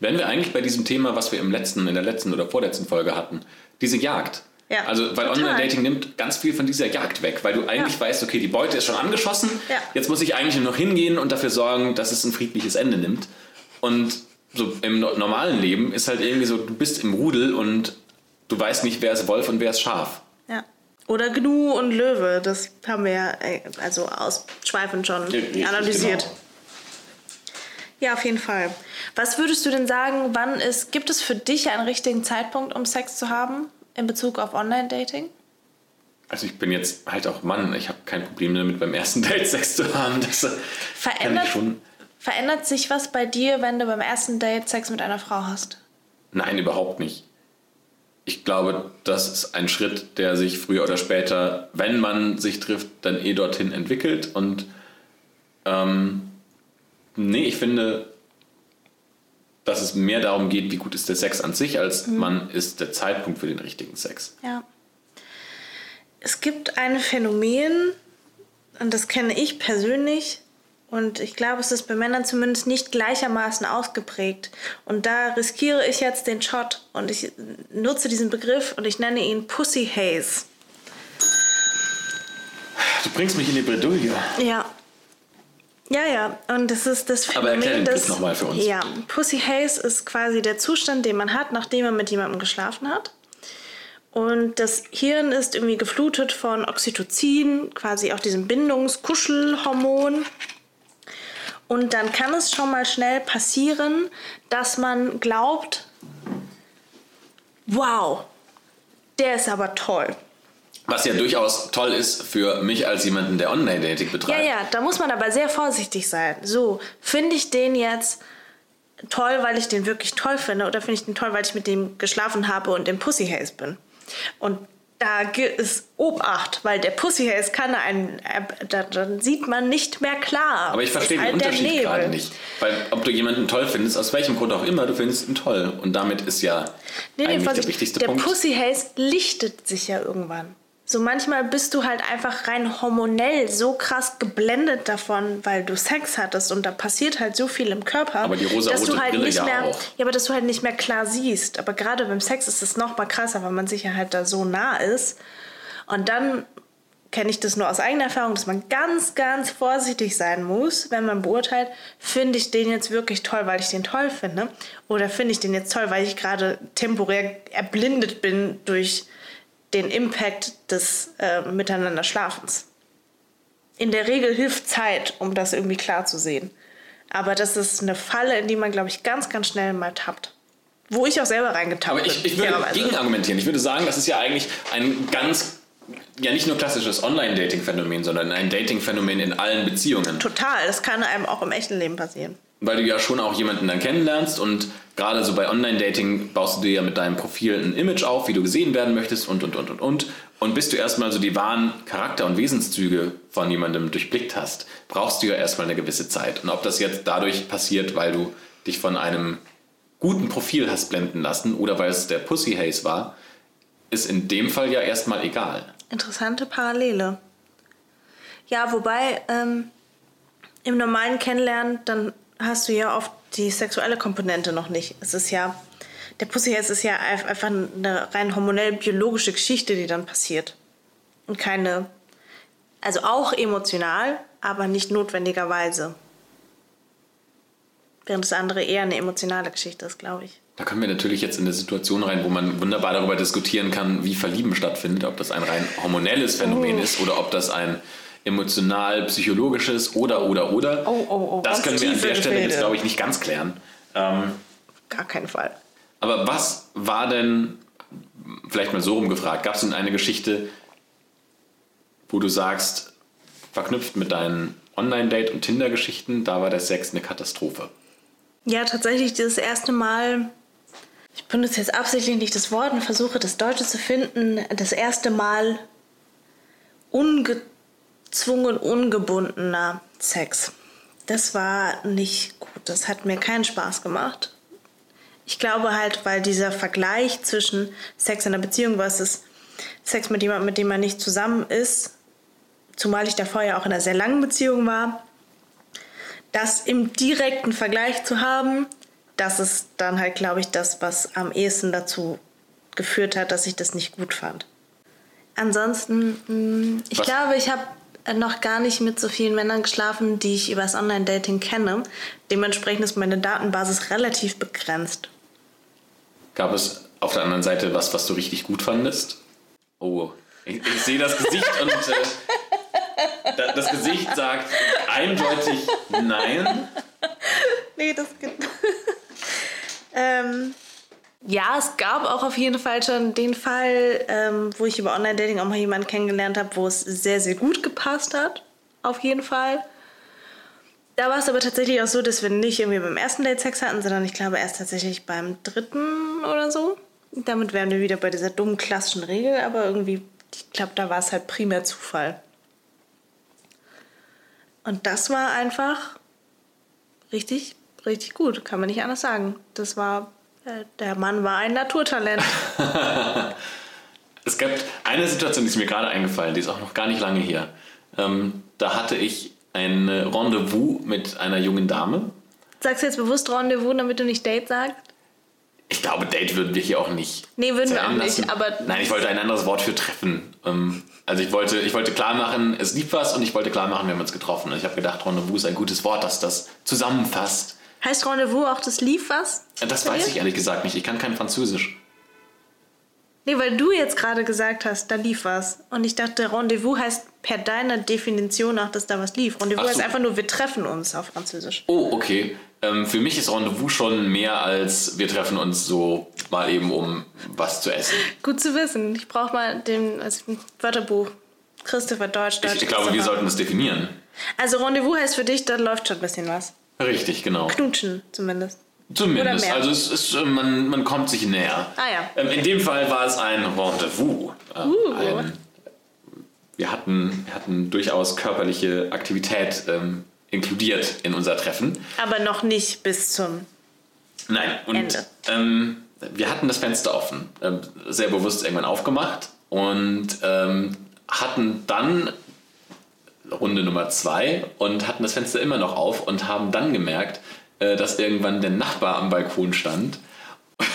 Wären wir eigentlich bei diesem Thema, was wir im letzten, in der letzten oder vorletzten Folge hatten, diese Jagd. Ja, also, weil Online-Dating nimmt ganz viel von dieser Jagd weg, weil du eigentlich ja. weißt, okay, die Beute ist schon angeschossen, ja. jetzt muss ich eigentlich nur noch hingehen und dafür sorgen, dass es ein friedliches Ende nimmt. Und so im no- normalen Leben ist halt irgendwie so, du bist im Rudel und du weißt nicht, wer ist Wolf und wer ist Schaf. Ja. Oder Gnu und Löwe, das haben wir ja äh, also ausschweifend schon analysiert. genau. Ja, auf jeden Fall. Was würdest du denn sagen, wann ist, gibt es für dich einen richtigen Zeitpunkt, um Sex zu haben in Bezug auf Online-Dating? Also ich bin jetzt halt auch Mann, ich habe kein Problem damit, beim ersten Date Sex zu haben. Das Verändert, schon. verändert sich was bei dir, wenn du beim ersten Date Sex mit einer Frau hast? Nein, überhaupt nicht. Ich glaube, das ist ein Schritt, der sich früher oder später, wenn man sich trifft, dann eh dorthin entwickelt. Und ähm, nee, ich finde, dass es mehr darum geht, wie gut ist der Sex an sich, als man ist der Zeitpunkt für den richtigen Sex. Ja. Es gibt ein Phänomen, und das kenne ich persönlich, und ich glaube, es ist bei Männern zumindest nicht gleichermaßen ausgeprägt. Und da riskiere ich jetzt den Shot und ich nutze diesen Begriff und ich nenne ihn Pussy Haze. Du bringst mich in die Bredouille. Ja. Ja, ja, und das ist das Aber Phänomen, erklär den das- noch mal für uns. Ja, Pussy Haze ist quasi der Zustand, den man hat, nachdem man mit jemandem geschlafen hat. Und das Hirn ist irgendwie geflutet von Oxytocin, quasi auch diesem Bindungskuschelhormon. Und dann kann es schon mal schnell passieren, dass man glaubt, wow, der ist aber toll. Was ja durchaus toll ist für mich als jemanden, der Online-Dating Ja, betreibt. ja, da muss man aber sehr vorsichtig sein. So, finde ich den jetzt toll, weil ich den wirklich toll finde, oder finde ich den toll, weil ich mit dem geschlafen habe und im Pussy Haze bin? Und da gilt es Obacht, weil der Pussy Haze kann einen, da, dann sieht man nicht mehr klar. Aber ich verstehe ist den halt der Unterschied gerade nicht. Weil ob du jemanden toll findest, aus welchem Grund auch immer, du findest ihn toll. Und damit ist ja Nee, nee, der wichtigste der Punkt. Pussy Haze lichtet sich ja irgendwann. So manchmal bist du halt einfach rein hormonell so krass geblendet davon, weil du Sex hattest und da passiert halt so viel im Körper, Aber die rosarote dass du halt Brille nicht ja mehr, auch. ja, aber dass du halt nicht mehr klar siehst. Aber gerade beim Sex ist es noch mal krasser, weil man sich ja halt da so nah ist. Und dann kenne ich das nur aus eigener Erfahrung, dass man ganz, ganz vorsichtig sein muss, wenn man beurteilt, finde ich den jetzt wirklich toll, weil ich den toll finde, oder finde ich den jetzt toll, weil ich gerade temporär erblindet bin durch den Impact des äh, Miteinander-Schlafens. In der Regel hilft Zeit, um das irgendwie klar zu sehen. Aber das ist eine Falle, in die man, glaube ich, ganz, ganz schnell mal tappt. Wo ich auch selber reingetappt Aber bin. ich, ich würde gegenargumentieren. Ich würde sagen, das ist ja eigentlich ein ganz, ja nicht nur klassisches Online-Dating-Phänomen, sondern ein Dating-Phänomen in allen Beziehungen. Total, das kann einem auch im echten Leben passieren. Weil du ja schon auch jemanden dann kennenlernst und gerade so bei Online-Dating baust du dir ja mit deinem Profil ein Image auf, wie du gesehen werden möchtest und, und, und, und, und. Und bis du erstmal so die wahren Charakter- und Wesenszüge von jemandem durchblickt hast, brauchst du ja erstmal eine gewisse Zeit. Und ob das jetzt dadurch passiert, weil du dich von einem guten Profil hast blenden lassen oder weil es der Pussy Haze war, ist in dem Fall ja erstmal egal. Interessante Parallele. Ja, wobei ähm, im normalen Kennenlernen, dann hast du ja oft die sexuelle Komponente noch nicht. Es ist ja, der Pussyhaze ist ja einfach eine rein hormonell-biologische Geschichte, die dann passiert. Und keine, also auch emotional, aber nicht notwendigerweise. Während das andere eher eine emotionale Geschichte ist, glaube ich. Da kommen wir natürlich jetzt in eine Situation rein, wo man wunderbar darüber diskutieren kann, wie Verlieben stattfindet, ob das ein rein hormonelles Phänomen Oh. ist oder ob das ein emotional-psychologisches oder, oder, oder. Oh, oh, oh, das können wir an der Stelle jetzt, glaube ich, nicht ganz klären. Ähm, Gar keinen Fall. aber was war denn, vielleicht mal so rumgefragt, gab es denn eine Geschichte, wo du sagst, verknüpft mit deinen Online-Date- und Tinder-Geschichten, da war der Sex eine Katastrophe? Ja, tatsächlich das erste Mal, ich benutze jetzt absichtlich nicht das Wort und versuche das Deutsche zu finden, das erste Mal ungezwungen, ungebundener Sex. Das war nicht gut, das hat mir keinen Spaß gemacht. Ich glaube halt, weil dieser Vergleich zwischen Sex in einer Beziehung versus Sex mit jemandem, mit dem man nicht zusammen ist, zumal ich davor ja auch in einer sehr langen Beziehung war, das im direkten Vergleich zu haben, das ist dann halt, glaube ich, das, was am ehesten dazu geführt hat, dass ich das nicht gut fand. Ansonsten, mh, ich Was? glaube, ich habe noch gar nicht mit so vielen Männern geschlafen, die ich übers Online-Dating kenne. Dementsprechend ist meine Datenbasis relativ begrenzt. Gab es auf der anderen Seite was, was du richtig gut fandest? Oh, ich, ich sehe das Gesicht und äh, das Gesicht sagt eindeutig nein. Nee, das geht. ähm, ja, es gab auch auf jeden Fall schon den Fall, ähm, wo ich über Online-Dating auch mal jemanden kennengelernt habe, wo es sehr, sehr gut gepasst hat. Auf jeden Fall. Da war es aber tatsächlich auch so, dass wir nicht irgendwie beim ersten Date Sex hatten, sondern ich glaube erst tatsächlich beim dritten oder so. Damit wären wir wieder bei dieser dummen klassischen Regel, aber irgendwie, ich glaube, da war es halt primär Zufall. Und das war einfach richtig, richtig gut, kann man nicht anders sagen. Das war, der Mann war ein Naturtalent. es gibt eine Situation, die ist mir gerade eingefallen, die ist auch noch gar nicht lange her. Ähm, da hatte ich ein Rendezvous mit einer jungen Dame. Sagst du jetzt bewusst Rendezvous, damit du nicht Date sagst? Ich glaube, Date würden wir hier auch nicht. Nee, würden wir auch lassen. nicht, aber. Nein, ich wollte ein anderes Wort für treffen. Ähm, also ich wollte, ich wollte klar machen, es lief was und ich wollte klar machen, wir haben uns getroffen. Und ich habe gedacht, Rendezvous ist ein gutes Wort, das das zusammenfasst. Heißt Rendezvous auch, das lief was? Das weiß ich ehrlich gesagt nicht. Ich kann kein Französisch. Nee, weil du jetzt gerade gesagt hast, da lief was. Und ich dachte, Rendezvous heißt per deiner Definition auch, dass da was lief. Rendezvous so. heißt einfach nur, wir treffen uns auf Französisch. Oh, okay. Ähm, für mich ist Rendezvous schon mehr als wir treffen uns so mal eben, um was zu essen. Gut zu wissen. Ich brauche mal den also Wörterbuch. Christopher Deutsch, Deutsch. Ich, ich glaube, wir sollten das definieren. Also Rendezvous heißt für dich, da läuft schon ein bisschen was. Richtig, genau. Knutschen zumindest. Zumindest. Also es ist, äh, man, man kommt sich näher. Ah ja. Ähm, in dem Fall war es ein Rendezvous. Äh, uh. Ein, wir, hatten, wir hatten durchaus körperliche Aktivität ähm, inkludiert in unser Treffen. Aber noch nicht bis zum Nein. Und, Ende. Ähm, wir hatten das Fenster offen, äh, sehr bewusst irgendwann aufgemacht und ähm, hatten dann Runde Nummer zwei und hatten das Fenster immer noch auf und haben dann gemerkt, äh, dass irgendwann der Nachbar am Balkon stand.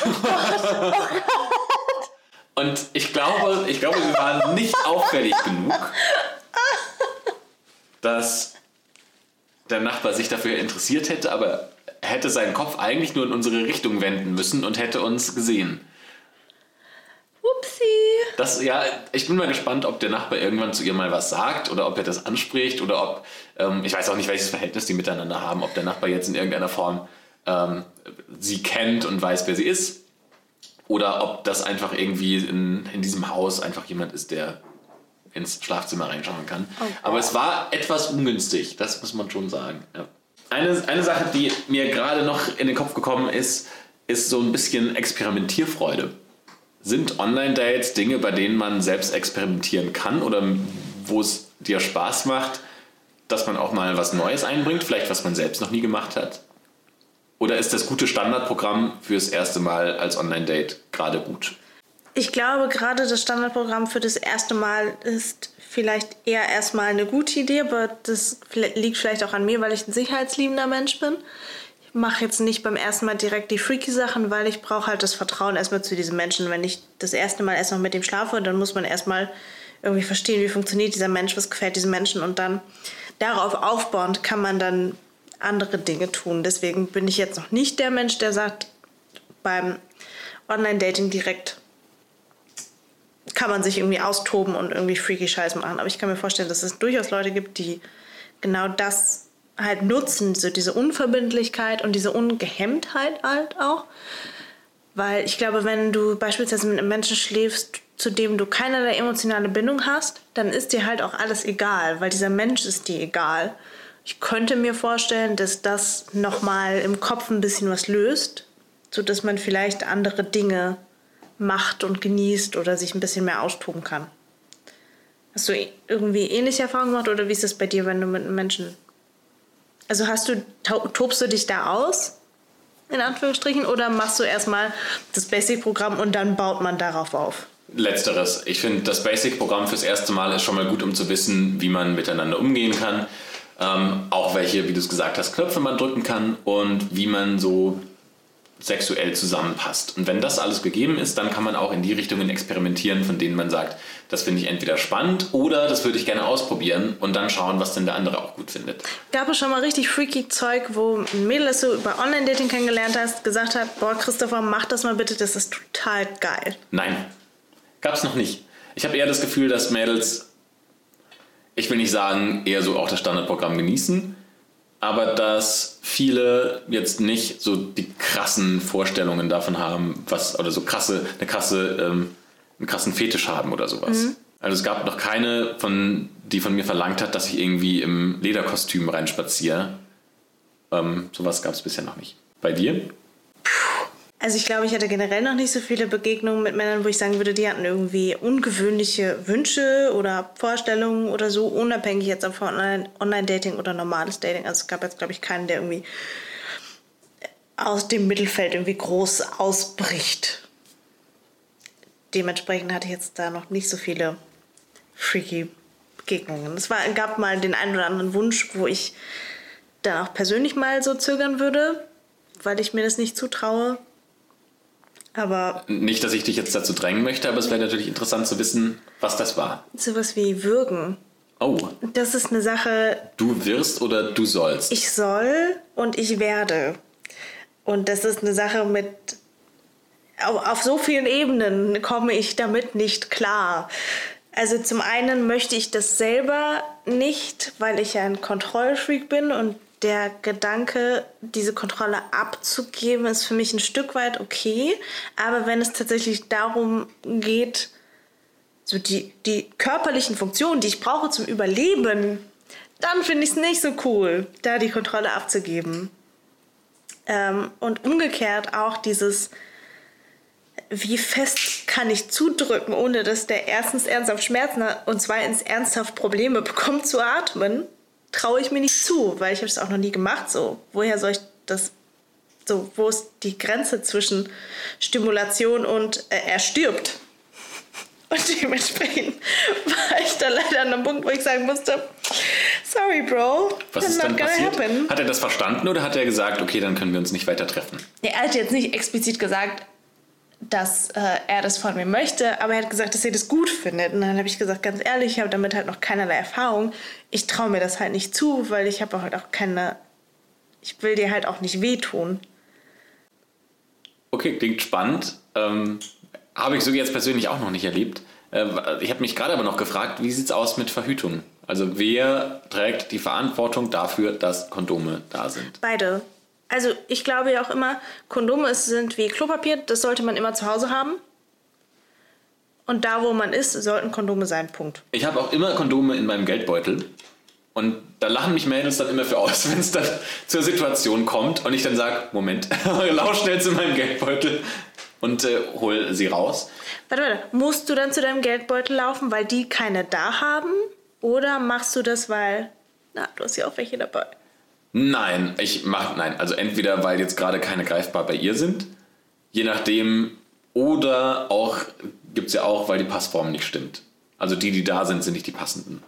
und ich glaube, ich glaube, wir waren nicht auffällig genug, dass der Nachbar sich dafür interessiert hätte, aber er hätte seinen Kopf eigentlich nur in unsere Richtung wenden müssen und hätte uns gesehen. Upsi. Das, ja, ich bin mal gespannt, ob der Nachbar irgendwann zu ihr mal was sagt oder ob er das anspricht oder ob, ähm, ich weiß auch nicht, welches Verhältnis die miteinander haben, ob der Nachbar jetzt in irgendeiner Form ähm, sie kennt und weiß, wer sie ist oder ob das einfach irgendwie in, in diesem Haus einfach jemand ist, der ins Schlafzimmer reinschauen kann. Okay. Aber es war etwas ungünstig, das muss man schon sagen. Ja. Eine, eine Sache, die mir gerade noch in den Kopf gekommen ist, ist so ein bisschen Experimentierfreude. Sind Online-Dates Dinge, bei denen man selbst experimentieren kann oder wo es dir Spaß macht, dass man auch mal was Neues einbringt, vielleicht was man selbst noch nie gemacht hat? Oder ist das gute Standardprogramm fürs erste Mal als Online-Date gerade gut? Ich glaube, gerade das Standardprogramm für das erste Mal ist vielleicht eher erstmal eine gute Idee, aber das liegt vielleicht auch an mir, weil ich ein sicherheitsliebender Mensch bin mache jetzt nicht beim ersten Mal direkt die freaky Sachen, weil ich brauche halt das Vertrauen erstmal zu diesem Menschen. Wenn ich das erste Mal erst noch mit dem schlafe, dann muss man erstmal irgendwie verstehen, wie funktioniert dieser Mensch, was gefällt diesem Menschen und dann darauf aufbauend kann man dann andere Dinge tun. Deswegen bin ich jetzt noch nicht der Mensch, der sagt, beim Online-Dating direkt kann man sich irgendwie austoben und irgendwie freaky Scheiß machen. Aber ich kann mir vorstellen, dass es durchaus Leute gibt, die genau das halt nutzen, so diese Unverbindlichkeit und diese Ungehemmtheit halt auch. Weil ich glaube, wenn du beispielsweise mit einem Menschen schläfst, zu dem du keinerlei emotionale Bindung hast, dann ist dir halt auch alles egal, weil dieser Mensch ist dir egal. Ich könnte mir vorstellen, dass das nochmal im Kopf ein bisschen was löst, sodass man vielleicht andere Dinge macht und genießt oder sich ein bisschen mehr austoben kann. Hast du irgendwie ähnliche Erfahrungen gemacht oder wie ist das bei dir, wenn du mit einem Menschen also hast du, tobst du dich da aus? In Anführungsstrichen, oder machst du erstmal das Basic-Programm und dann baut man darauf auf? Letzteres. Ich finde, das Basic-Programm fürs erste Mal ist schon mal gut, um zu wissen, wie man miteinander umgehen kann. Ähm, auch welche, wie du es gesagt hast, Knöpfe man drücken kann und wie man so sexuell zusammenpasst. Und wenn das alles gegeben ist, dann kann man auch in die Richtungen experimentieren, von denen man sagt, das finde ich entweder spannend oder das würde ich gerne ausprobieren und dann schauen, was denn der andere auch gut findet. Gab es schon mal richtig freaky Zeug, wo ein Mädel, das du über Online-Dating kennengelernt hast, gesagt hat, boah, Christopher, mach das mal bitte, das ist total geil. Nein, gab es noch nicht. Ich habe eher das Gefühl, dass Mädels, ich will nicht sagen, eher so auch das Standardprogramm genießen, aber dass viele jetzt nicht so die krassen Vorstellungen davon haben, was oder so krasse, eine krasse, ähm, einen krassen Fetisch haben oder sowas. Mhm. Also es gab noch keine, von, die von mir verlangt hat, dass ich irgendwie im Lederkostüm reinspaziere. Ähm, sowas gab es bisher noch nicht. Bei dir? Also ich glaube, ich hatte generell noch nicht so viele Begegnungen mit Männern, wo ich sagen würde, die hatten irgendwie ungewöhnliche Wünsche oder Vorstellungen oder so, unabhängig jetzt von Online-Dating oder normales Dating. Also es gab jetzt, glaube ich, keinen, der irgendwie aus dem Mittelfeld irgendwie groß ausbricht. Dementsprechend hatte ich jetzt da noch nicht so viele freaky Begegnungen. Es war, gab mal den einen oder anderen Wunsch, wo ich da auch persönlich mal so zögern würde, weil ich mir das nicht zutraue. Aber nicht, dass ich dich jetzt dazu drängen möchte, aber es wäre natürlich interessant zu wissen, was das war. Sowas wie würgen. Oh. Das ist eine Sache. Du wirst oder du sollst? Ich soll und ich werde. Und das ist eine Sache mit. Auf, auf so vielen Ebenen komme ich damit nicht klar. Also zum einen möchte ich das selber nicht, weil ich ja ein Kontrollfreak bin und der Gedanke, diese Kontrolle abzugeben, ist für mich ein Stück weit okay. Aber wenn es tatsächlich darum geht, so die, die körperlichen Funktionen, die ich brauche zum Überleben, dann finde ich es nicht so cool, da die Kontrolle abzugeben. Ähm, und umgekehrt auch dieses, wie fest kann ich zudrücken, ohne dass der erstens ernsthaft Schmerzen hat und zweitens ernsthaft Probleme bekommt zu atmen traue ich mir nicht zu, weil ich habe es auch noch nie gemacht. So, woher soll ich das? So, wo ist die Grenze zwischen Stimulation und äh, er stirbt? Und dementsprechend war ich da leider an einem Punkt, wo ich sagen musste, sorry, Bro, was ist dann passiert? Happen. Hat er das verstanden oder hat er gesagt, okay, dann können wir uns nicht weiter treffen? er hat jetzt nicht explizit gesagt, dass äh, er das von mir möchte, aber er hat gesagt, dass er das gut findet. Und dann habe ich gesagt, ganz ehrlich, ich habe damit halt noch keinerlei Erfahrung. Ich traue mir das halt nicht zu, weil ich habe halt auch keine. Ich will dir halt auch nicht wehtun. Okay, klingt spannend. Ähm, habe ich so jetzt persönlich auch noch nicht erlebt. Äh, ich habe mich gerade aber noch gefragt, wie sieht es aus mit Verhütung? Also wer trägt die Verantwortung dafür, dass Kondome da sind? Beide. Also ich glaube ja auch immer, Kondome sind wie Klopapier, das sollte man immer zu Hause haben. Und da, wo man ist, sollten Kondome sein. Punkt. Ich habe auch immer Kondome in meinem Geldbeutel. Und da lachen mich Mädels dann immer für aus, wenn es dann zur Situation kommt und ich dann sage, Moment, lauf schnell zu meinem Geldbeutel und äh, hol sie raus. Warte, warte, musst du dann zu deinem Geldbeutel laufen, weil die keine da haben? Oder machst du das, weil, na, du hast ja auch welche dabei? Nein, ich mach nein. Also entweder weil jetzt gerade keine greifbar bei ihr sind, je nachdem, oder auch gibt es ja auch, weil die Passform nicht stimmt. Also die, die da sind, sind nicht die passenden.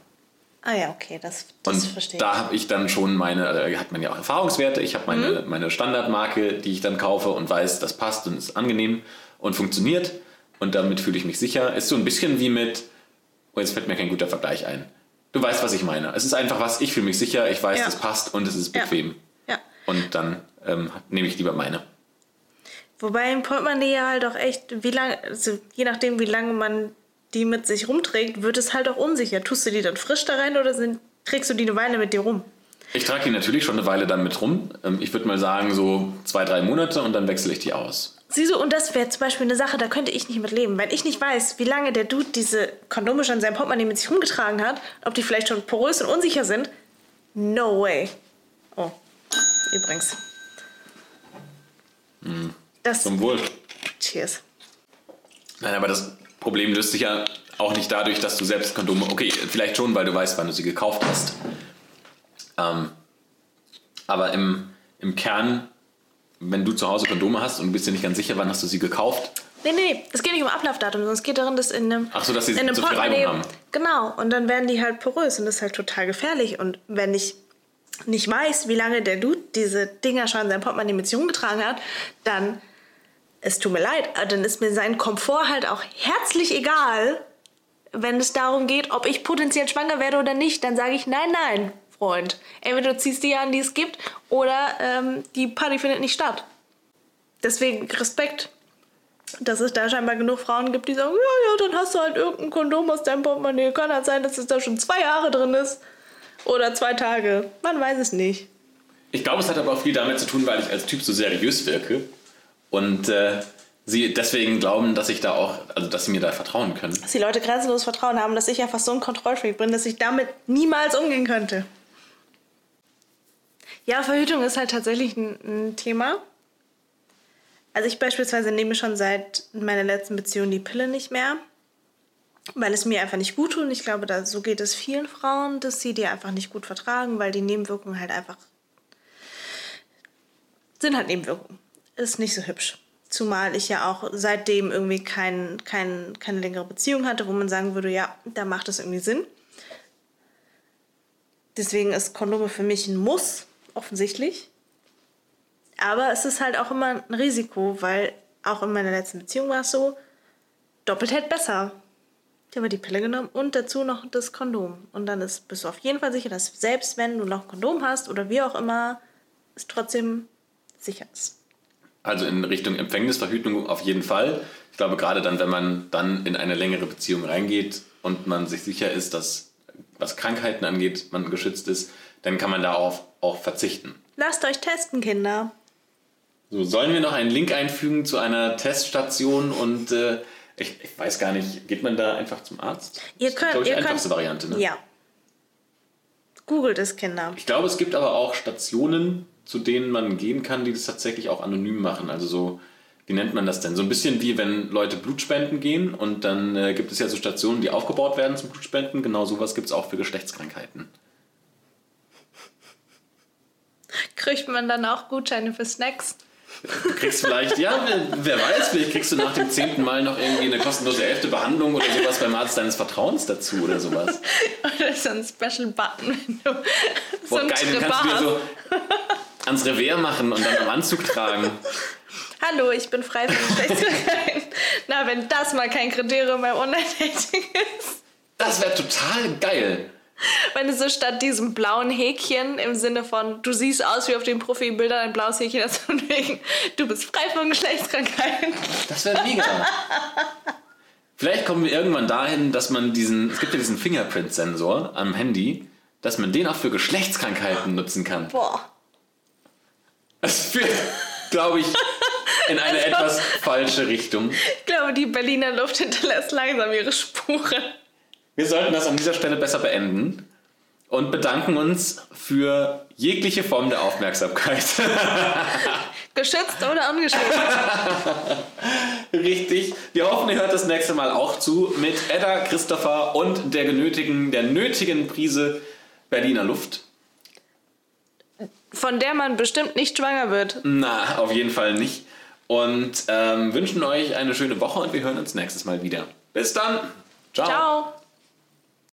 Ah ja, okay, das, das und verstehe ich. Da habe ich dann schon meine, also hat man ja auch Erfahrungswerte, ich habe meine, mhm. meine Standardmarke, die ich dann kaufe und weiß, das passt und ist angenehm und funktioniert. Und damit fühle ich mich sicher. Ist so ein bisschen wie mit, oh, jetzt fällt mir kein guter Vergleich ein. Du weißt, was ich meine. Es ist einfach was, ich fühle mich sicher, ich weiß, ja. das passt und es ist bequem. Ja. ja. Und dann ähm, nehme ich lieber meine. Wobei im Portemonnaie ja halt auch echt, wie lange, also je nachdem, wie lange man die mit sich rumträgt, wird es halt auch unsicher. Tust du die dann frisch da rein oder sind, trägst du die eine Weile mit dir rum? Ich trage die natürlich schon eine Weile dann mit rum. Ähm, ich würde mal sagen, so zwei, drei Monate und dann wechsle ich die aus. Siehst du, und das wäre zum Beispiel eine Sache, da könnte ich nicht mit leben. Wenn ich nicht weiß, wie lange der Dude diese Kondome schon in seinem Portemonnaie mit sich rumgetragen hat, ob die vielleicht schon porös und unsicher sind, no way. Oh, übrigens. Mm, das zum Wohl. Cheers. Nein, aber das Problem löst sich ja auch nicht dadurch, dass du selbst Kondome. Okay, vielleicht schon, weil du weißt, wann du sie gekauft hast. Ähm, aber im, im Kern wenn du zu Hause Kondome hast und du bist dir nicht ganz sicher, wann hast du sie gekauft? Nee, nee, nee. Es geht nicht um Ablaufdatum, sondern es geht darum, dass in einem. Ach so, dass sie in einem so Reibung haben. Genau, und dann werden die halt porös und das ist halt total gefährlich. Und wenn ich nicht weiß, wie lange der Dude diese Dinger schon in seinem Portemonnaie mit sich rumgetragen hat, dann, es tut mir leid, dann ist mir sein Komfort halt auch herzlich egal, wenn es darum geht, ob ich potenziell schwanger werde oder nicht. Dann sage ich, nein, nein, Freund. Entweder du ziehst die an, die es gibt, oder ähm, die Party findet nicht statt. Deswegen Respekt, dass es da scheinbar genug Frauen gibt, die sagen, ja, ja, dann hast du halt irgendein Kondom aus deinem Portemonnaie. Kann halt sein, dass es da schon zwei Jahre drin ist. Oder zwei Tage. Man weiß es nicht. Ich glaube, es hat aber auch viel damit zu tun, weil ich als Typ so seriös wirke. Und äh, sie deswegen glauben, dass ich da auch, also dass sie mir da vertrauen können. Dass die Leute grenzenlos Vertrauen haben, dass ich einfach so ein Kontrollfreak bin, dass ich damit niemals umgehen könnte. Ja, Verhütung ist halt tatsächlich ein, ein Thema. Also ich beispielsweise nehme schon seit meiner letzten Beziehung die Pille nicht mehr, weil es mir einfach nicht gut tut. Und ich glaube, da, so geht es vielen Frauen, dass sie die einfach nicht gut vertragen, weil die Nebenwirkungen halt einfach sind halt Nebenwirkungen. Ist nicht so hübsch. Zumal ich ja auch seitdem irgendwie kein, kein, keine längere Beziehung hatte, wo man sagen würde, ja, da macht es irgendwie Sinn. Deswegen ist Kondome für mich ein Muss, offensichtlich. Aber es ist halt auch immer ein Risiko, weil auch in meiner letzten Beziehung war es so, doppelt hält besser. Ich habe die Pille genommen und dazu noch das Kondom. Und dann ist, bist du auf jeden Fall sicher, dass selbst wenn du noch ein Kondom hast oder wie auch immer, es trotzdem sicher ist. Also in Richtung Empfängnisverhütung auf jeden Fall. Ich glaube, gerade dann, wenn man dann in eine längere Beziehung reingeht und man sich sicher ist, dass was Krankheiten angeht, man geschützt ist, dann kann man darauf auch verzichten. Lasst euch testen, Kinder. So, sollen wir noch einen Link einfügen zu einer Teststation und äh, ich, ich, weiß gar nicht, geht man da einfach zum Arzt? Ihr könnt, das ist, die ihr einfachste könnt, Variante, ne? Ja. Googelt es, Kinder. Ich glaube, es gibt aber auch Stationen, zu denen man gehen kann, die das tatsächlich auch anonym machen. Also so, wie nennt man das denn? So ein bisschen wie wenn Leute Blutspenden gehen und dann äh, gibt es ja so Stationen, die aufgebaut werden zum Blutspenden. Genau sowas gibt es auch für Geschlechtskrankheiten. Kriegt man dann auch Gutscheine für Snacks? Du kriegst vielleicht, ja, wer, wer, weiß, vielleicht kriegst du nach dem zehnten Mal noch irgendwie eine kostenlose elfte Behandlung oder sowas beim Arzt deines Vertrauens dazu oder sowas. Oder so ein Special Button, wenn du Boah, so geil, den kannst du dir so ans Revers machen und dann am Anzug tragen. Hallo, ich bin frei von Geschlechtskrankheiten. Na, wenn das mal kein Kriterium beim Online-Dating ist. Das wäre total geil. Wenn du so statt diesem blauen Häkchen im Sinne von, du siehst aus wie auf den Profilbildern ein blaues Häkchen hast von wegen, du bist frei von Geschlechtskrankheiten. Das wäre mega. Vielleicht kommen wir irgendwann dahin, dass man diesen, es gibt ja diesen Fingerprint-Sensor am Handy, dass man den auch für Geschlechtskrankheiten nutzen kann. Boah. Das führt, glaube ich, in eine also, etwas falsche Richtung. Ich glaube, die Berliner Luft hinterlässt langsam ihre Spuren. Wir sollten das an dieser Stelle besser beenden und bedanken uns für jegliche Form der Aufmerksamkeit. Geschützt oder ungeschützt? Richtig. Wir hoffen, ihr hört das nächste Mal auch zu mit Edda, Christopher und der genötigen, der nötigen Prise Berliner Luft. Von der man bestimmt nicht schwanger wird. Na, auf jeden Fall nicht. Und ähm, wünschen euch eine schöne Woche und wir hören uns nächstes Mal wieder. Bis dann. Ciao. Ciao.